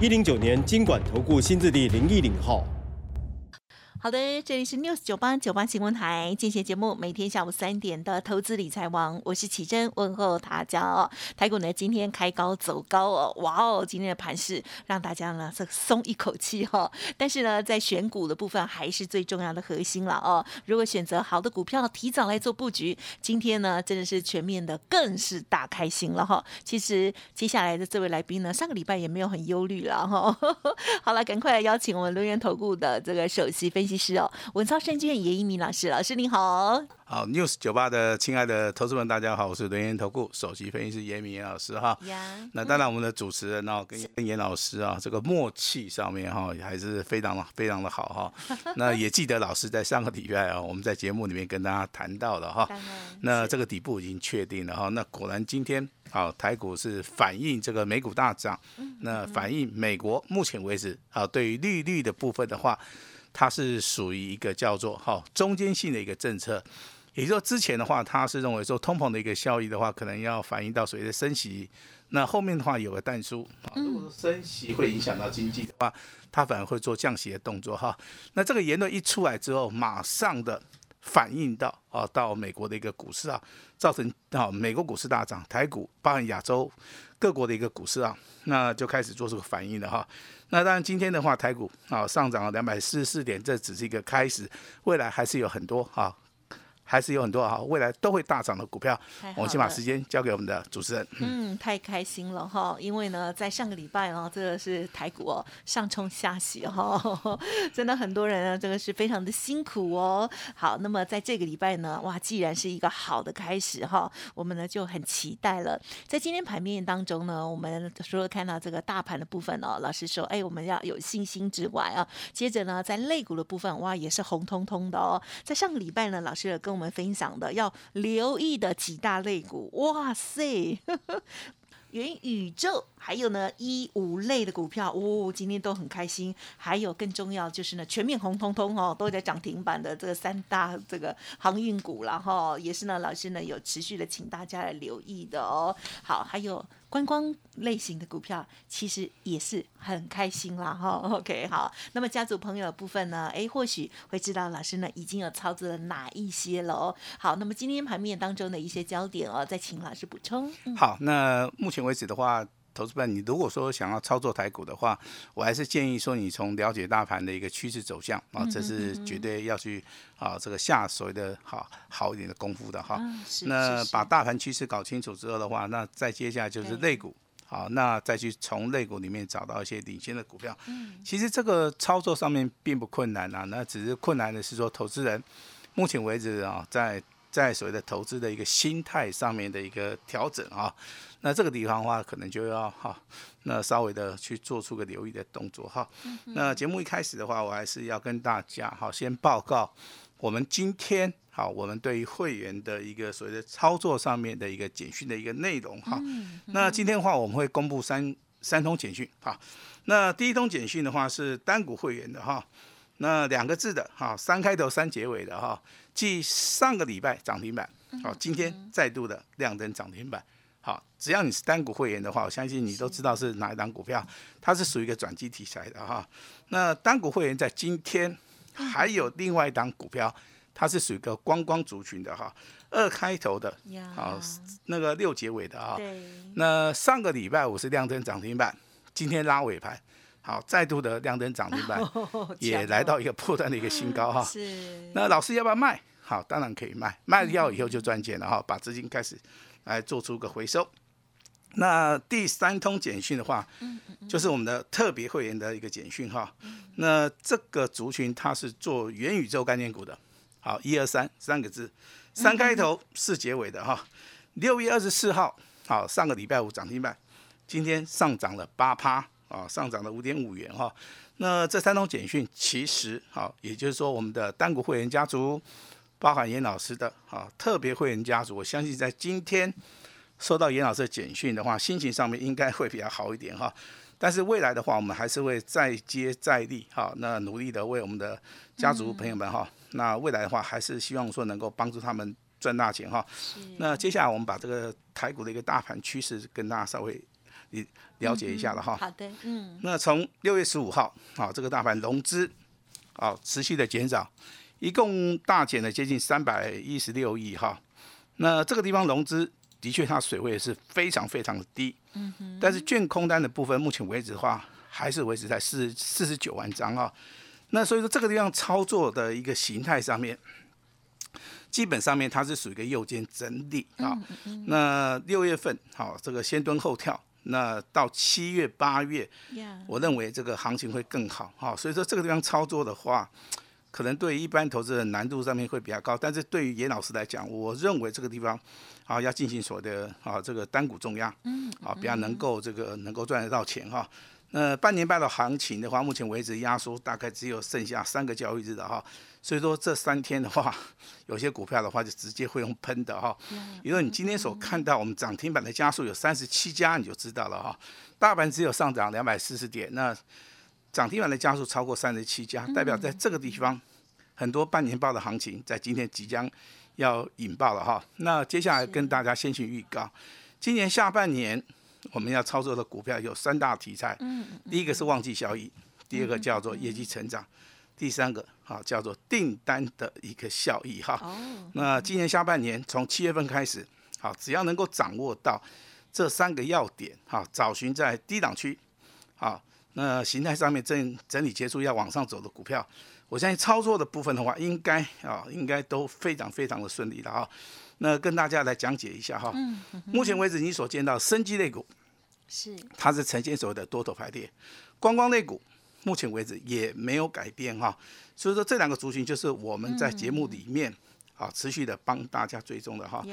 一零九年经管投顾新字第零一零号。好的，这里是 News 九八九八新闻台，进行节目，每天下午三点的投资理财王，我是启珍，问候大家哦。台股呢今天开高走高哦，哇哦，今天的盘势让大家呢这松一口气哈。但是呢，在选股的部分还是最重要的核心了哦。如果选择好的股票，提早来做布局，今天呢真的是全面的，更是大开心了哈。其实接下来的这位来宾呢，上个礼拜也没有很忧虑了哈。好了，赶快来邀请我们轮源投顾的这个首席分析。是哦，文超证券严一鸣老师，老师您好。好，news 酒吧的亲爱的投资们，大家好，我是轮研投顾首席分析师严明严老师哈。那当然，我们的主持人呢，跟跟严老师啊，这个默契上面哈，还是非常的非常的好哈。那也记得老师在上个礼拜啊，我们在节目里面跟大家谈到了哈。那这个底部已经确定了哈。那果然今天好，台股是反映这个美股大涨，那反映美国目前为止啊，对于利率的部分的话。它是属于一个叫做哈中间性的一个政策，也就是说之前的话，它是认为说通膨的一个效益的话，可能要反映到所谓的升息。那后面的话有个淡书啊，如果说升息会影响到经济的话，它反而会做降息的动作哈。那这个言论一出来之后，马上的反映到啊到美国的一个股市啊，造成啊美国股市大涨，台股包含亚洲各国的一个股市啊，那就开始做出反应了哈。那当然，今天的话，台股啊上涨了两百四十四点，这只是一个开始，未来还是有很多啊。还是有很多哈，未来都会大涨的股票。我们先把时间交给我们的主持人。嗯，太开心了哈，因为呢，在上个礼拜哦，这个是台股哦上冲下洗哈，真的很多人呢，这个是非常的辛苦哦。好，那么在这个礼拜呢，哇，既然是一个好的开始哈，我们呢就很期待了。在今天盘面当中呢，我们除了看到这个大盘的部分哦，老师说，哎，我们要有信心之外啊，接着呢，在肋骨的部分，哇，也是红彤彤的哦。在上个礼拜呢，老师跟我们分享的要留意的几大类股，哇塞，元宇宙，还有呢一五类的股票，哦，今天都很开心。还有更重要就是呢，全面红彤彤哦，都在涨停板的这个三大这个航运股了哈，也是呢，老师呢有持续的请大家来留意的哦。好，还有。观光类型的股票其实也是很开心啦，哈。OK，好，那么家族朋友的部分呢？哎，或许会知道老师呢已经有操作了哪一些了哦。好，那么今天盘面当中的一些焦点哦，再请老师补充。好，那目前为止的话。投资班，你如果说想要操作台股的话，我还是建议说，你从了解大盘的一个趋势走向啊，这是绝对要去啊这个下所谓的好好一点的功夫的哈。那把大盘趋势搞清楚之后的话，那再接下来就是类股，好，那再去从类股里面找到一些领先的股票。嗯，其实这个操作上面并不困难啊，那只是困难的是说，投资人目前为止啊，在在所谓的投资的一个心态上面的一个调整啊。那这个地方的话，可能就要哈，那稍微的去做出个留意的动作哈。那节目一开始的话，我还是要跟大家好先报告我们今天好我们对于会员的一个所谓的操作上面的一个简讯的一个内容哈。那今天的话，我们会公布三三通简讯哈。那第一通简讯的话是单股会员的哈，那两个字的哈，三开头三结尾的哈，即上个礼拜涨停板，好，今天再度的亮灯涨停板。好，只要你是单股会员的话，我相信你都知道是哪一档股票，它是属于一个转机题材的哈。那单股会员在今天还有另外一档股票，它是属于一个观光族群的哈，二开头的，好，那个六结尾的啊。那上个礼拜我是亮灯涨停板，今天拉尾盘，好，再度的亮灯涨停板，也来到一个破断的一个新高哈。是。那老师要不要卖？好，当然可以卖，卖掉以后就赚钱了哈，把资金开始。来做出个回收。那第三通简讯的话，就是我们的特别会员的一个简讯哈。那这个族群它是做元宇宙概念股的。好，一二三三个字，三开头四结尾的哈。六月二十四号，好，上个礼拜五涨停板，今天上涨了八趴。啊，上涨了五点五元哈。那这三通简讯其实好，也就是说我们的单股会员家族，包含严老师的啊特别会员家族，我相信在今天收到严老师的简讯的话，心情上面应该会比较好一点哈。但是未来的话，我们还是会再接再厉哈，那努力的为我们的家族朋友们哈，那未来的话还是希望说能够帮助他们赚大钱哈。那接下来我们把这个台股的一个大盘趋势跟大家稍微了解一下了哈。好的，嗯。那从六月十五号，好，这个大盘融资，啊，持续的减少，一共大减了接近三百一十六亿哈。那这个地方融资的确它水位是非常非常的低，嗯哼。但是券空单的部分，目前为止的话，还是维持在四四十九万张啊。那所以说这个地方操作的一个形态上面，基本上面它是属于一个右肩整理啊。那六月份，好，这个先蹲后跳。那到七月八月，我认为这个行情会更好哈，所以说这个地方操作的话，可能对一般投资人难度上面会比较高，但是对于严老师来讲，我认为这个地方啊要进行所谓的啊这个单股重压，嗯，啊比较能够这个能够赚得到钱哈。那半年半的行情的话，目前为止压缩大概只有剩下三个交易日的哈，所以说这三天的话，有些股票的话就直接会用喷的哈。比如说你今天所看到我们涨停板的家数有三十七家，你就知道了哈。大盘只有上涨两百四十点，那涨停板的家数超过三十七家，代表在这个地方很多半年报的行情在今天即将要引爆了哈。那接下来跟大家先行预告，今年下半年。我们要操作的股票有三大题材，第一个是旺季效益，第二个叫做业绩成长，第三个啊叫做订单的一个效益哈。那今年下半年从七月份开始，好，只要能够掌握到这三个要点，哈，找寻在低档区，好，那形态上面整整理结束要往上走的股票，我相信操作的部分的话，应该啊应该都非常非常的顺利的啊。那跟大家来讲解一下哈，嗯目前为止你所见到生机类股是。它是呈现所谓的多头排列，观光类股目前为止也没有改变哈，所以说这两个族群就是我们在节目里面啊持续的帮大家追踪的哈。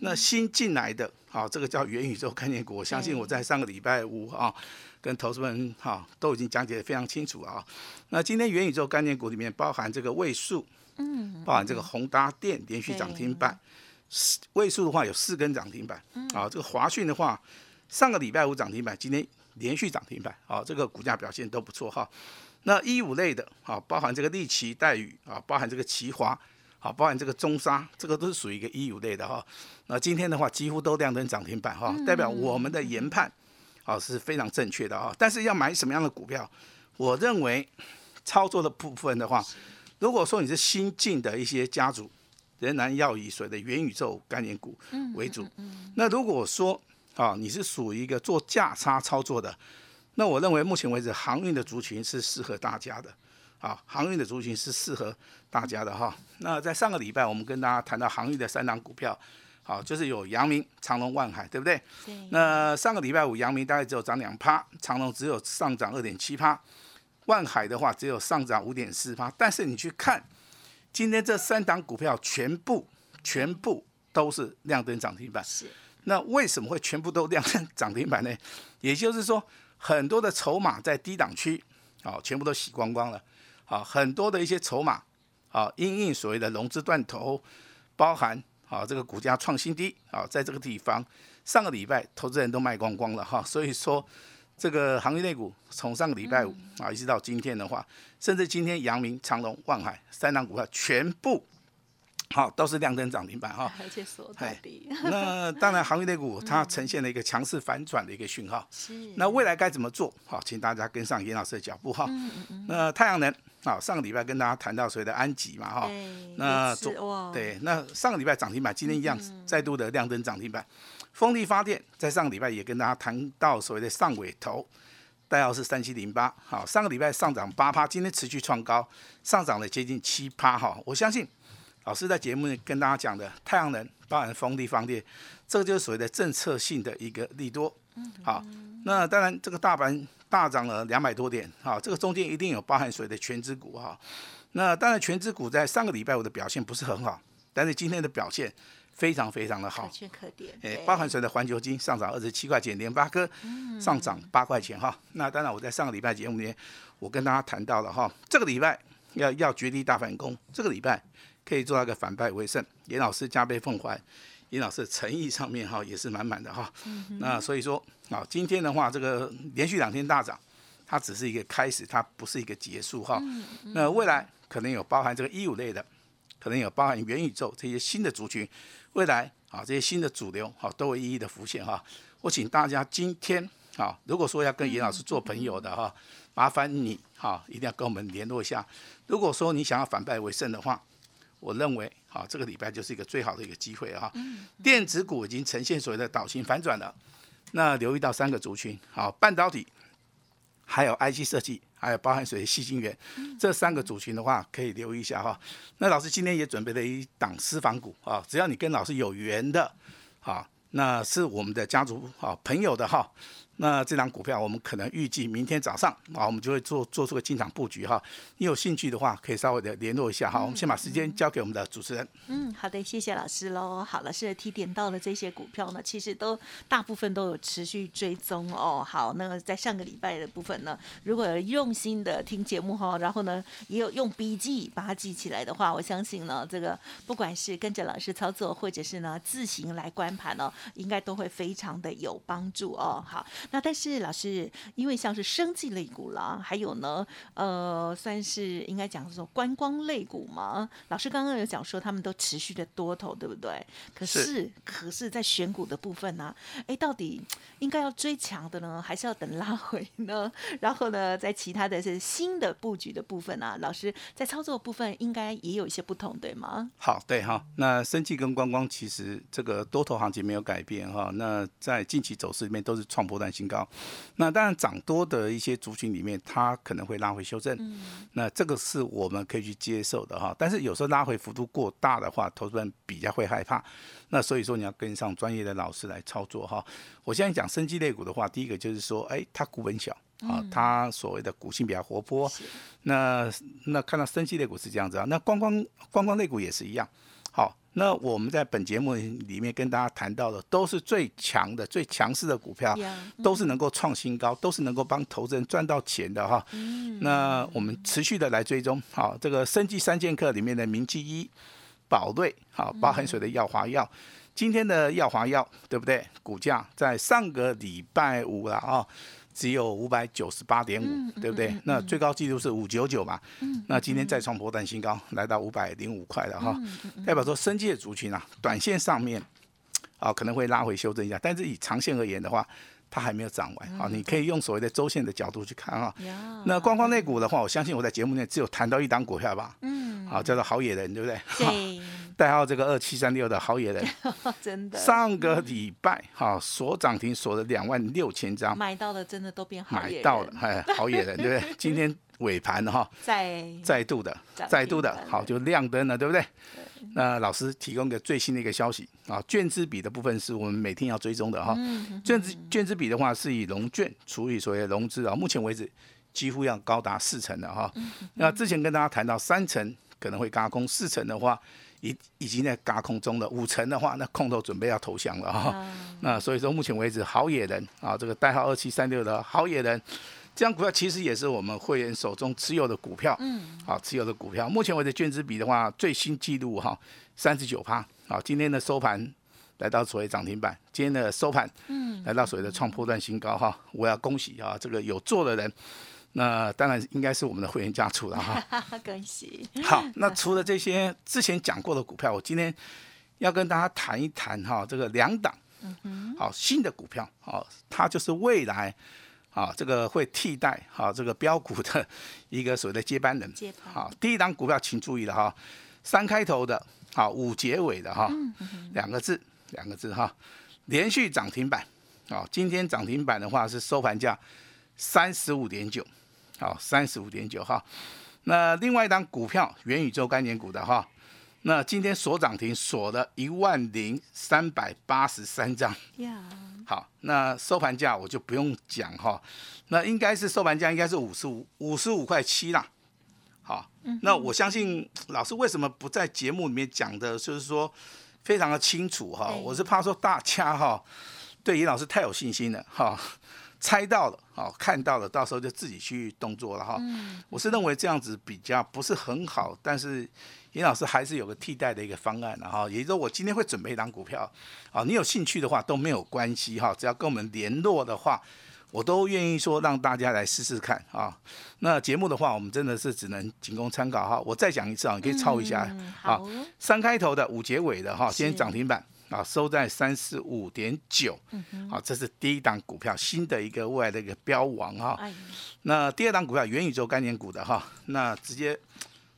那新进来的啊这个叫元宇宙概念股，我相信我在上个礼拜五啊跟投资们哈都已经讲解的非常清楚啊。那今天元宇宙概念股里面包含这个位数，嗯，包含这个宏达电连续涨停板。四位数的话有四根涨停板，啊，这个华讯的话，上个礼拜五涨停板，今天连续涨停板，啊，这个股价表现都不错哈。那一五类的，啊，包含这个利奇、待遇，啊，包含这个奇华，啊，包含这个中沙，这个都是属于一个一五类的哈。那今天的话，几乎都亮灯涨停板哈，代表我们的研判，啊，是非常正确的啊。但是要买什么样的股票，我认为操作的部分的话，如果说你是新进的一些家族。仍然要以所谓的元宇宙概念股为主。那如果说啊，你是属于一个做价差操作的，那我认为目前为止航运的族群是适合大家的。啊，航运的族群是适合大家的哈。那在上个礼拜我们跟大家谈到航运的三档股票，好，就是有阳明、长隆、万海，对不对？对。那上个礼拜五阳明大概只有涨两趴，长隆只有上涨二点七趴，万海的话只有上涨五点四趴。但是你去看。今天这三档股票全部全部都是亮灯涨停板，是。那为什么会全部都亮灯涨停板呢？也就是说，很多的筹码在低档区，啊，全部都洗光光了，啊，很多的一些筹码，啊，因应所谓的融资断头，包含啊这个股价创新低，啊，在这个地方上个礼拜投资人都卖光光了哈，所以说。这个行业内股从上个礼拜五啊一直到今天的话，甚至今天阳明、长隆、万海三档股票全部好都是亮灯涨停板哈，而且所在地。那当然行业内股它呈现了一个强势反转的一个讯号。是。那未来该怎么做？好，请大家跟上严老师的脚步哈。嗯嗯嗯。那太阳能啊，上个礼拜跟大家谈到所谓的安吉嘛哈。那做对，那上个礼拜涨停板，今天一样再度的亮灯涨停板。风力发电在上个礼拜也跟大家谈到所谓的上尾头，代号是三七零八，好，上个礼拜上涨八趴，今天持续创高，上涨了接近七趴，哈，我相信老师在节目里跟大家讲的太阳能包含风力发电，这个就是所谓的政策性的一个利多，好，那当然这个大盘大涨了两百多点，好，这个中间一定有包含所谓的全资股，哈，那当然全资股在上个礼拜五的表现不是很好，但是今天的表现。非常非常的好可。圈可点，诶对，包含谁的环球金上涨二十七块钱，联发科上涨八块钱哈。那当然，我在上个礼拜节目里面，我跟大家谈到了哈，这个礼拜要要绝地大反攻，这个礼拜可以做到一个反败为胜。严老师加倍奉还，严老师的诚意上面哈也是满满的哈。那所以说啊，今天的话，这个连续两天大涨，它只是一个开始，它不是一个结束哈。那未来可能有包含这个一五类的，可能有包含元宇宙这些新的族群，未来啊这些新的主流好都会一一的浮现哈。我请大家今天啊，如果说要跟严老师做朋友的哈，麻烦你哈一定要跟我们联络一下。如果说你想要反败为胜的话，我认为好这个礼拜就是一个最好的一个机会哈。电子股已经呈现所谓的倒型反转了，那留意到三个族群，好半导体。还有 IC 设计，还有包含水的细晶圆，这三个组群的话，可以留意一下哈。那老师今天也准备了一档私房股啊，只要你跟老师有缘的，啊，那是我们的家族啊朋友的哈。那这档股票我们可能预计明天早上啊，我们就会做做出个进场布局哈。你有兴趣的话，可以稍微的联络一下哈。我们先把时间交给我们的主持人。嗯，好的，谢谢老师喽。好，老师的提点到了这些股票呢，其实都大部分都有持续追踪哦。好，那在上个礼拜的部分呢，如果有用心的听节目哈，然后呢也有用笔记把它记起来的话，我相信呢，这个不管是跟着老师操作，或者是呢自行来观盘哦，应该都会非常的有帮助哦。好，那但是老师，因为像是生技类股啦，还有呢，呃，算是应该讲说观光类股嘛。老师刚刚有讲说他们都持续的多头，对不对？可是，是可是在选股的部分呢、哎，到底应该要追强的呢，还是要等拉回呢？然后呢，在其他的是新的布局的部分啊，老师在操作部分应该也有一些不同，对吗？好，对哈，那生技跟观光其实这个多头行情没有改变哈，那在近期走势里面都是创波段新高。那当然涨多的一些族群里面，它可能会拉回修正，那这个是我们可以去接受的哈。但是有时候拉回幅度过大的话，投资人比较会害怕。那所以说你要跟上专业的老师来操作哈。我现在讲生机类股的话，第一个就是说，哎，它股本小啊，它所谓的股性比较活泼。那那看到生技类股是这样子啊，那观光观光类股也是一样。好，那我们在本节目里面跟大家谈到的，都是最强的、最强势的股票呀，都是能够创新高，都是能够帮投资人赚到钱的哈。那我们持续的来追踪，好，这个生技三剑客里面的明基一、宝瑞，好，包含水的耀华药。今天的耀华药对不对？股价在上个礼拜五了啊、只有五百九十八点五，对不对？那最高纪录是五九九嘛，那今天再创波段新高，来到五百零五块了哈，代表说生计的族群啊，短线上面啊可能会拉回修正一下，但是以长线而言的话，它还没有涨完啊，你可以用所谓的周线的角度去看啊。那观光类股的话，我相信我在节目内只有谈到一档股票吧，嗯，好，叫做好野人，对不对？对，代号这个二七三六的好野人，真的。上个礼拜哈锁涨停锁了两万六千张，买到的真的都变好野买到了人，哎，好野人，对不对？今天尾盘哈，再再度的再度的好就亮灯了，对不对？那老师提供个最新的一个消息啊，券资比的部分是我们每天要追踪的哈。嗯券资券资比的话是以融券除以所谓的融资啊，目前为止几乎要高达四成的哈。嗯那之前跟大家谈到三成可能会嘎空，四成的话已已经在嘎空中了，五成的话那空头准备要投降了哈。啊那所以说目前为止好野人啊，这个代号二七三六的好野人。这张股票其实也是我们会员手中持有的股票，嗯，好持有的股票。目前为止券资比的话，最新记录哈三十九趴，好，今天的收盘来到所谓涨停板，今天的收盘，嗯，来到所谓的创破段新高哈，我要恭喜啊，这个有做的人，那当然应该是我们的会员家族了哈。恭喜，好，那除了这些之前讲过的股票，我今天要跟大家谈一谈哈，这个两档，好新的股票，好，它就是未来，啊，这个会替代哈这个标股的 一个所谓的接班人接班。好，第一档股票请注意了哈，三开头的，好五结尾的哈，两个字，两个字哈，连续涨停板。好，今天涨停板的话是收盘价三十五点九，好，三十五点九哈。那另外一档股票元宇宙概念股的哈，那今天锁涨停锁了一万零三百八十三张。好，那收盘价我就不用讲哈，那应该是收盘价应该是五十五五十五块七啦。好，那我相信老师为什么不在节目里面讲的，就是说非常的清楚哈。我是怕说大家哈对严老师太有信心了哈，猜到了好看到了，到时候就自己去动作了哈。我是认为这样子比较不是很好，但是严老师还是有个替代的一个方案的哈。也就是说，我今天会准备一档股票，啊，你有兴趣的话都没有关系哈，只要跟我们联络的话。我都愿意说让大家来试试看啊。那节目的话，我们真的是只能仅供参考哈。我再讲一次啊，你可以抄一下嗯啊好。三开头的五结尾的哈，是今天涨停板啊，收在三四五点九。好，这是第一档股票，新的一个未来的一个标王哈。哎，那第二档股票元宇宙概念股的哈，那直接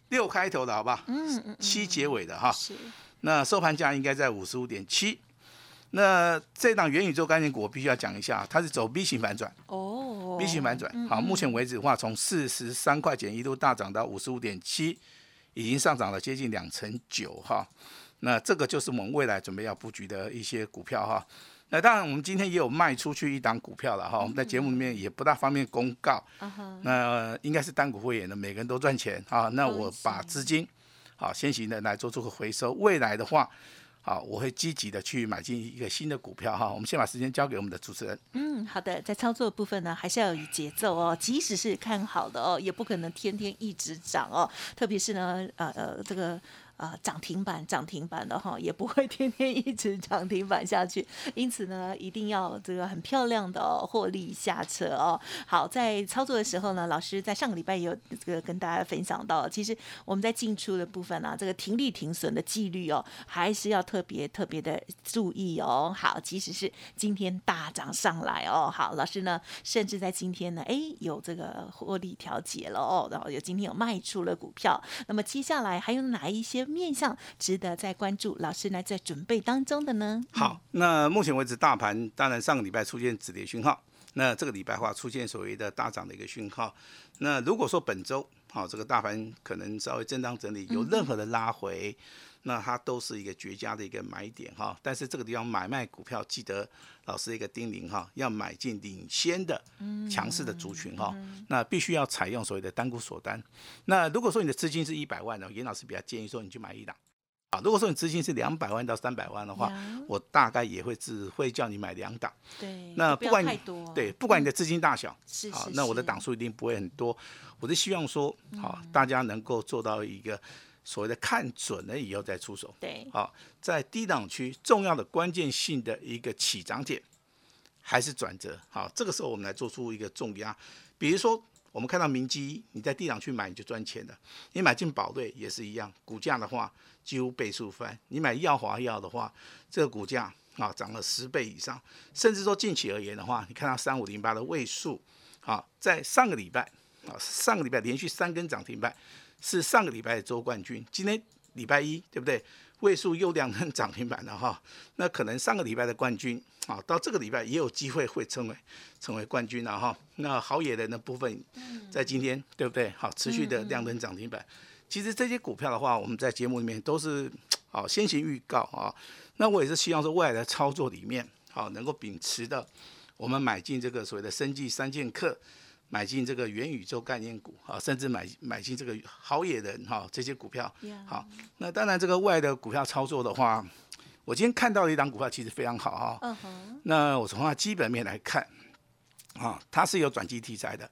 六开头的好吧？嗯嗯七结尾的哈。是那收盘价应该在五十五点七。那这档元宇宙概念股，我必须要讲一下，它是走 B 型反转。哦 V 型反转，好，目前为止的话，从四十三块钱一度大涨到五十五点七，已经上涨了接近两成九哈。那这个就是我们未来准备要布局的一些股票哈。那当然，我们今天也有卖出去一档股票了哈。我们在节目里面也不大方便公告，那应该是单股会员的，每个人都赚钱啊。那我把资金好先行的来做出个回收，未来的话。好，我会积极的去买进一个新的股票哈。我们先把时间交给我们的主持人。嗯，好的，在操作部分呢，还是要有节奏哦。即使是看好的哦，也不可能天天一直涨哦。特别是呢，呃呃，这个呃涨停板涨停板的哈，也不会天天一直涨停板下去。因此呢，一定要这个很漂亮的哦，获利下车哦。好，在操作的时候呢，老师在上个礼拜也有这个跟大家分享到，其实我们在进出的部分啊，这个停利停损的纪律哦，还是要特别特别的注意哦。好，即使是今天大涨上来哦，好，老师呢，甚至在今天呢，哎，有这个获利调节了哦，然后有今天有卖出了股票。那么接下来还有哪一些面向值得再关注？老师呢在准备当中的呢？好，那目前为止，大盘当然上个礼拜出现止跌讯号，那这个礼拜话出现所谓的大涨的一个讯号。那如果说本周好、这个大盘可能稍微震荡整理，有任何的拉回，那它都是一个绝佳的一个买点哈。但是这个地方买卖股票，记得老师一个叮咛哈，要买进领先的强势的族群哈。那必须要采用所谓的单股锁单。那如果说你的资金是一百万呢，严老师比较建议说你去买一档。啊，如果说你资金是两百万到三百万的话呀，我大概也会只会叫你买两档。对，那不管你对，不管你的资金大小，好那我的档数一定不会很多。我是希望说，好，大家能够做到一个所谓的看准了以后再出手。对，好，在低档区重要的关键性的一个起涨点还是转折，好，这个时候我们来做出一个重压。比如说，我们看到明基，你在低档去买你就赚钱了。你买进宝瑞也是一样，股价的话几乎倍数翻。你买耀华药的话，这个股价啊涨了十倍以上，甚至说近期而言的话，你看到三五零八的位数，啊，在上个礼拜啊上个礼拜连续三根涨停板，是上个礼拜的周冠军。今天礼拜一对不对？位数又两根涨停板了哈，那可能上个礼拜的冠军啊，到这个礼拜也有机会会成为成为冠军了哈。那好野人的部分，在今天对不对？好，持续的亮灯涨停板。其实这些股票的话，我们在节目里面都是好先行预告啊。那我也是希望说未来的操作里面，好能够秉持的，我们买进这个所谓的生计三剑客。买进这个元宇宙概念股啊，甚至买买进这个好野人哈、这些股票。好，那当然这个外的股票操作的话，我今天看到的一档股票其实非常好哈、那我从它基本面来看，啊，它是有转机题材的。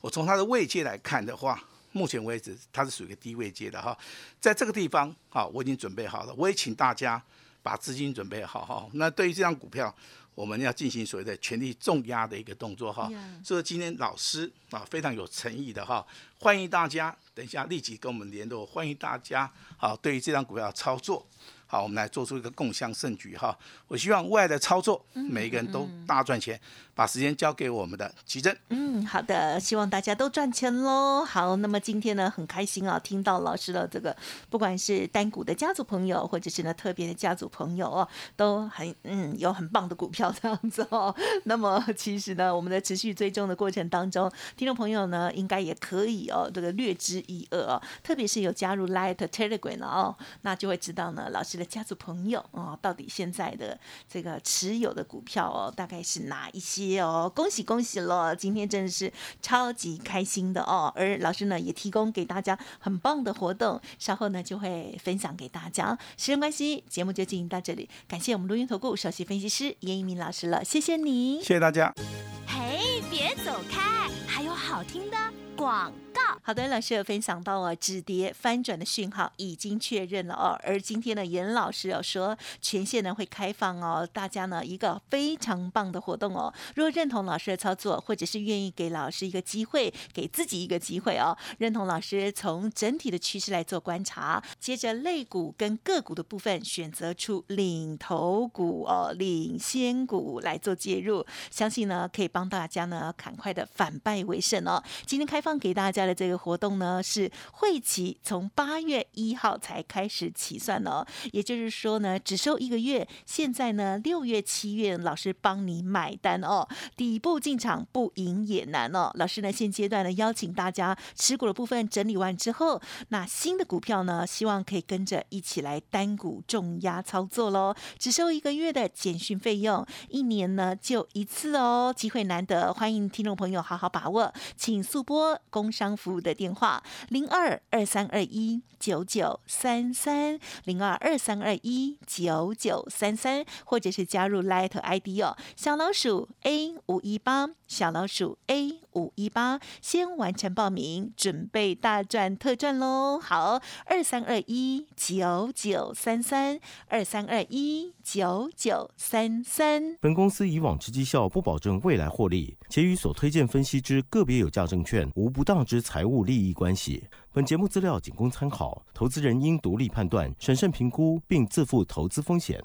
我从它的位阶来看的话，目前为止它是属于一个低位阶的哈。在这个地方啊，我已经准备好了，我也请大家把资金准备好哈。那对于这张股票，我们要进行所谓的权力重压的一个动作哈。所以今天老师啊非常有诚意的哈，欢迎大家等一下立即跟我们联络，欢迎大家好对于这张股票操作。好，我们来做出一个共襄盛举哈！我希望未来的操作，每一个人都大赚钱。把时间交给我们的奇珍。嗯，好的，希望大家都赚钱喽。好，那么今天呢，很开心啊，听到老师的这个，不管是单股的家族朋友，或者是呢特别的家族朋友哦，都很嗯有很棒的股票这样子哦。那么其实呢，我们在持续追踪的过程当中，听众朋友呢，应该也可以哦，这个略知一二哦。特别是有加入 Light Telegram 哦，那就会知道呢，老师家族朋友哦，到底现在的这个持有的股票哦，大概是哪一些哦？恭喜恭喜了，今天真的是超级开心的哦。而老师呢，也提供给大家很棒的活动，稍后呢就会分享给大家。时间关系，节目就进行到这里，感谢我们录音投顾首席分析师严一鸣老师了，谢谢你，谢谢大家。嘿，别走开，还有好听的广告。好的，老师有分享到哦，止跌翻转的讯号已经确认了哦。而今天呢，严老师有说，全线呢会开放哦，大家呢一个非常棒的活动哦。如果认同老师的操作，或者是愿意给老师一个机会，给自己一个机会哦，认同老师从整体的趋势来做观察，接着类股跟个股的部分选择出领头股哦，领先股来做介入，相信呢可以帮大家呢赶快的反败为胜哦。今天开放给大家的这个。活动呢是会期从八月一号才开始起算哦，也就是说呢只收一个月。现在呢六月七月老师帮你买单哦，底部进场不赢也难哦。老师呢现阶段呢邀请大家持股的部分整理完之后，那新的股票呢希望可以跟着一起来单股重压操作喽。只收一个月的简讯费用，一年呢就一次哦，机会难得，欢迎听众朋友好好把握，请速拨工商服务。的电话零二二三二一九九三三零二二三二一九九三三，或者是加入 Light ID 哦，小老鼠 A 五一八，小老鼠 A 五一八，先完成报名，准备大赚特赚喽！好，二三二一九九三三二三二一九九三三。本公司以往之绩效不保证未来获利，且与所推荐分析之个别有价证券无不当之财务。利益关系。本节目资料仅供参考，投资人应独立判断、审慎评估，并自负投资风险。